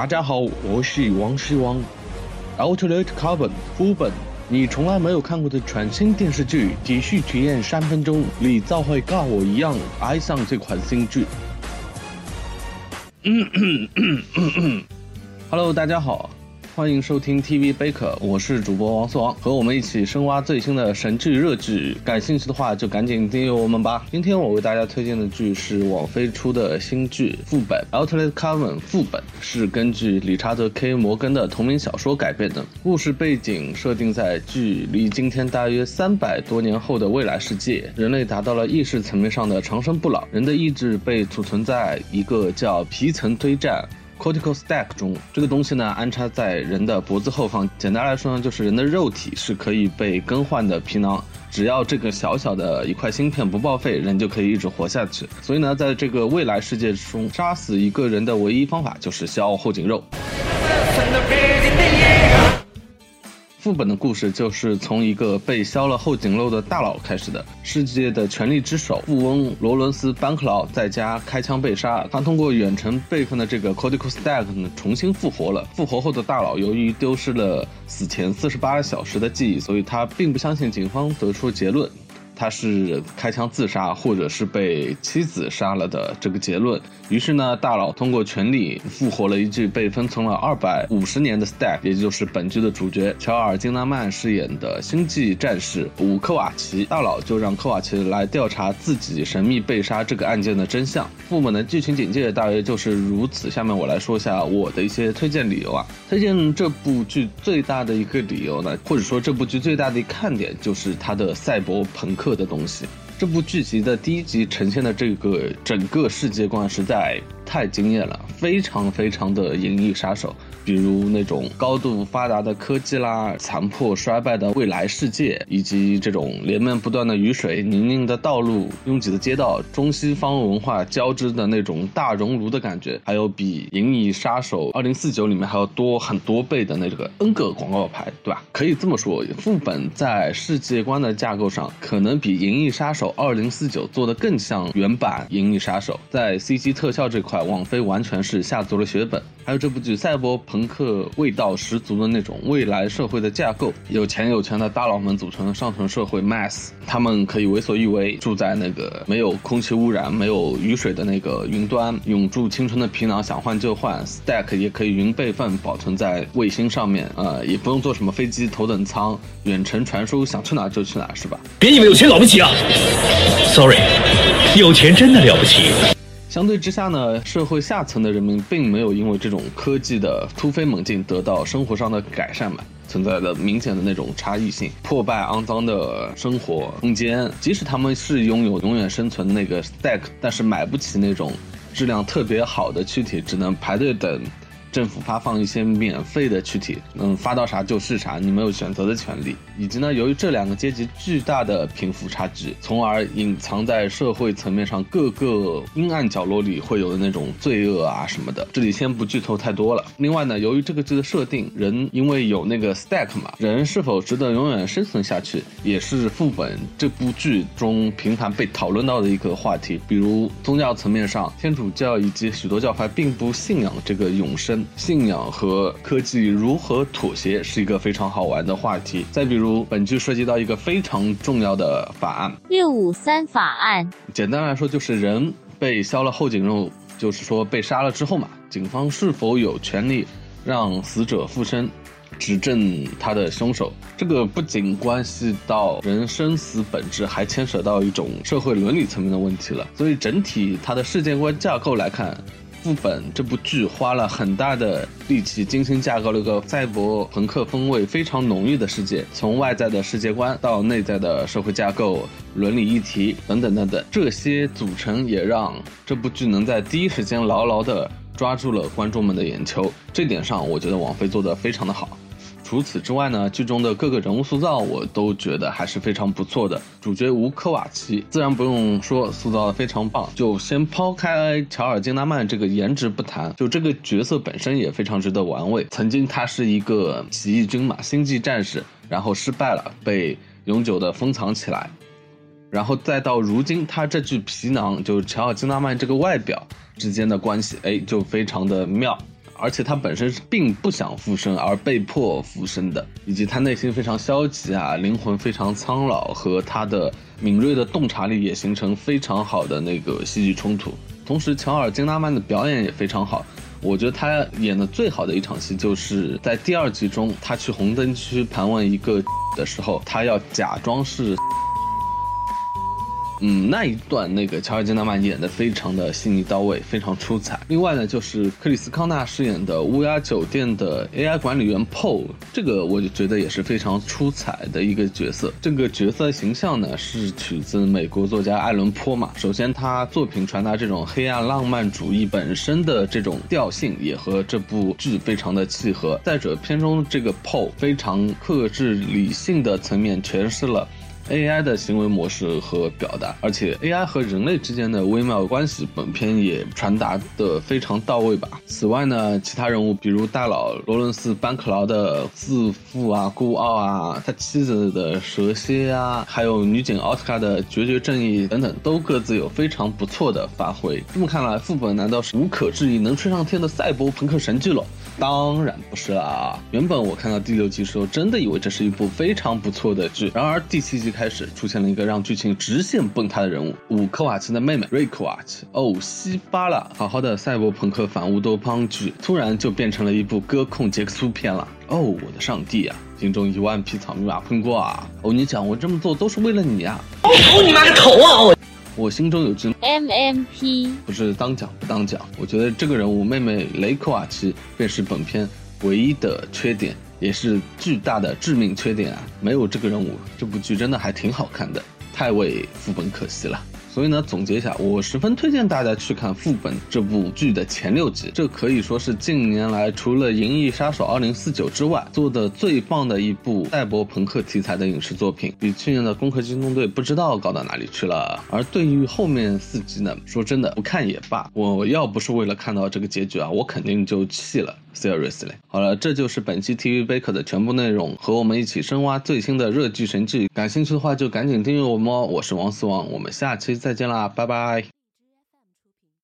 大家好，我是王希王。Outlet Carbon 副本，你从来没有看过的全新电视剧，继续体验三分钟，你就会跟我一样爱上这款新剧。Hello，大家好。欢迎收听 TV Baker，我是主播王思王，和我们一起深挖最新的神剧热剧。感兴趣的话，就赶紧订阅我们吧。今天我为大家推荐的剧是网飞出的新剧副本《Outlet Carbon》副本，是根据理查德 ·K· 摩根的同名小说改编的。故事背景设定在距离今天大约三百多年后的未来世界，人类达到了意识层面上的长生不老，人的意志被储存在一个叫皮层堆栈。Cortical stack 中，这个东西呢安插在人的脖子后方。简单来说呢，就是人的肉体是可以被更换的皮囊。只要这个小小的一块芯片不报废，人就可以一直活下去。所以呢，在这个未来世界中，杀死一个人的唯一方法就是削后颈肉。副本的故事就是从一个被削了后颈肉的大佬开始的。世界的权力之首富翁罗伦斯·班克劳在家开枪被杀，他通过远程备份的这个 Cortical Stack 呢重新复活了。复活后的大佬由于丢失了死前四十八小时的记忆，所以他并不相信警方得出的结论。他是开枪自杀，或者是被妻子杀了的这个结论。于是呢，大佬通过权力复活了一具被封存了二百五十年的 Stack，也就是本剧的主角乔尔金纳曼饰演的星际战士伍科瓦奇。大佬就让科瓦奇来调查自己神秘被杀这个案件的真相。副本的剧情简介大约就是如此。下面我来说一下我的一些推荐理由啊。推荐这部剧最大的一个理由呢，或者说这部剧最大的一看点就是它的赛博朋克。的东西，这部剧集的第一集呈现的这个整个世界观实在太惊艳了，非常非常的银翼杀手。比如那种高度发达的科技啦，残破衰败的未来世界，以及这种连绵不断的雨水、泥泞的道路、拥挤的街道、中西方文化交织的那种大熔炉的感觉，还有比《银翼杀手 2049》里面还要多很多倍的那个 N 个广告牌，对吧？可以这么说，副本在世界观的架构上，可能比《银翼杀手2049》做的更像原版《银翼杀手》。在 CG 特效这块，网飞完全是下足了血本。还有这部剧赛博朋克味道十足的那种未来社会的架构，有钱有权的大佬们组成的上层社会 mass，他们可以为所欲为，住在那个没有空气污染、没有雨水的那个云端，永驻青春的皮囊想换就换，stack 也可以云备份保存在卫星上面，呃，也不用坐什么飞机头等舱，远程传输，想去哪就去哪，是吧？别以为有钱了不起啊！Sorry，有钱真的了不起。相对之下呢，社会下层的人民并没有因为这种科技的突飞猛进得到生活上的改善嘛，存在着明显的那种差异性，破败肮脏的生活空间。即使他们是拥有永远生存的那个 stack，但是买不起那种质量特别好的躯体，只能排队等。政府发放一些免费的躯体，嗯，发到啥就是啥，你没有选择的权利。以及呢，由于这两个阶级巨大的贫富差距，从而隐藏在社会层面上各个阴暗角落里会有的那种罪恶啊什么的。这里先不剧透太多了。另外呢，由于这个剧的设定，人因为有那个 stack 嘛，人是否值得永远生存下去，也是副本这部剧中频繁被讨论到的一个话题。比如宗教层面上，天主教以及许多教派并不信仰这个永生。信仰和科技如何妥协是一个非常好玩的话题。再比如，本剧涉及到一个非常重要的法案——六五三法案。简单来说，就是人被削了后颈肉，就是说被杀了之后嘛，警方是否有权利让死者复生，指证他的凶手？这个不仅关系到人生死本质，还牵扯到一种社会伦理层面的问题了。所以，整体它的世界观架构来看。副本这部剧花了很大的力气，精心架构了一个赛博朋克风味非常浓郁的世界，从外在的世界观到内在的社会架构、伦理议题等等等等，这些组成也让这部剧能在第一时间牢牢地抓住了观众们的眼球。这点上，我觉得王菲做得非常的好。除此之外呢，剧中的各个人物塑造我都觉得还是非常不错的。主角吴科瓦奇自然不用说，塑造的非常棒。就先抛开乔尔金纳曼这个颜值不谈，就这个角色本身也非常值得玩味。曾经他是一个起义军嘛，星际战士，然后失败了，被永久的封藏起来，然后再到如今他这具皮囊，就是乔尔金纳曼这个外表之间的关系，哎，就非常的妙。而且他本身是并不想附身而被迫附身的，以及他内心非常消极啊，灵魂非常苍老，和他的敏锐的洞察力也形成非常好的那个戏剧冲突。同时，乔尔金纳曼的表演也非常好。我觉得他演的最好的一场戏，就是在第二集中，他去红灯区盘问一个的时候，他要假装是。嗯，那一段那个乔尔金纳曼演的非常的细腻到位，非常出彩。另外呢，就是克里斯康纳饰演的乌鸦酒店的 AI 管理员 Paul，这个我就觉得也是非常出彩的一个角色。这个角色形象呢是取自美国作家艾伦坡嘛。首先，他作品传达这种黑暗浪漫主义本身的这种调性，也和这部剧非常的契合。再者，片中这个 Paul 非常克制理性的层面诠释了。AI 的行为模式和表达，而且 AI 和人类之间的微妙关系，本片也传达的非常到位吧。此外呢，其他人物比如大佬罗伦斯·班克劳的自负啊、孤傲啊，他妻子的蛇蝎啊，还有女警奥斯卡的决绝正义等等，都各自有非常不错的发挥。这么看来，副本难道是无可置疑能吹上天的赛博朋克神剧了？当然不是啦！原本我看到第六集时候，真的以为这是一部非常不错的剧。然而第七集开始出现了一个让剧情直线崩塌的人物——五科瓦奇的妹妹瑞科瓦奇。哦，西巴了！好好的赛博朋克反乌托邦剧，突然就变成了一部歌控杰克苏片了。哦，我的上帝啊！心中一万匹草泥马喷过啊！哦，你讲我这么做都是为了你啊！我你妈个头啊！我。我心中有只 MMP，不是当讲不当讲。我觉得这个人物妹妹雷科瓦奇便是本片唯一的缺点，也是巨大的致命缺点啊！没有这个人物，这部剧真的还挺好看的，太为副本可惜了。所以呢，总结一下，我十分推荐大家去看《副本》这部剧的前六集，这可以说是近年来除了《银翼杀手2049》之外做的最棒的一部赛博朋克题材的影视作品，比去年的《攻壳机动队》不知道高到哪里去了。而对于后面四集呢，说真的，不看也罢。我要不是为了看到这个结局啊，我肯定就弃了。Seriously，好了，这就是本期 TV Baker 的全部内容，和我们一起深挖最新的热剧神剧。感兴趣的话，就赶紧订阅我们哦。我是王思王，我们下期。再见啦，拜拜。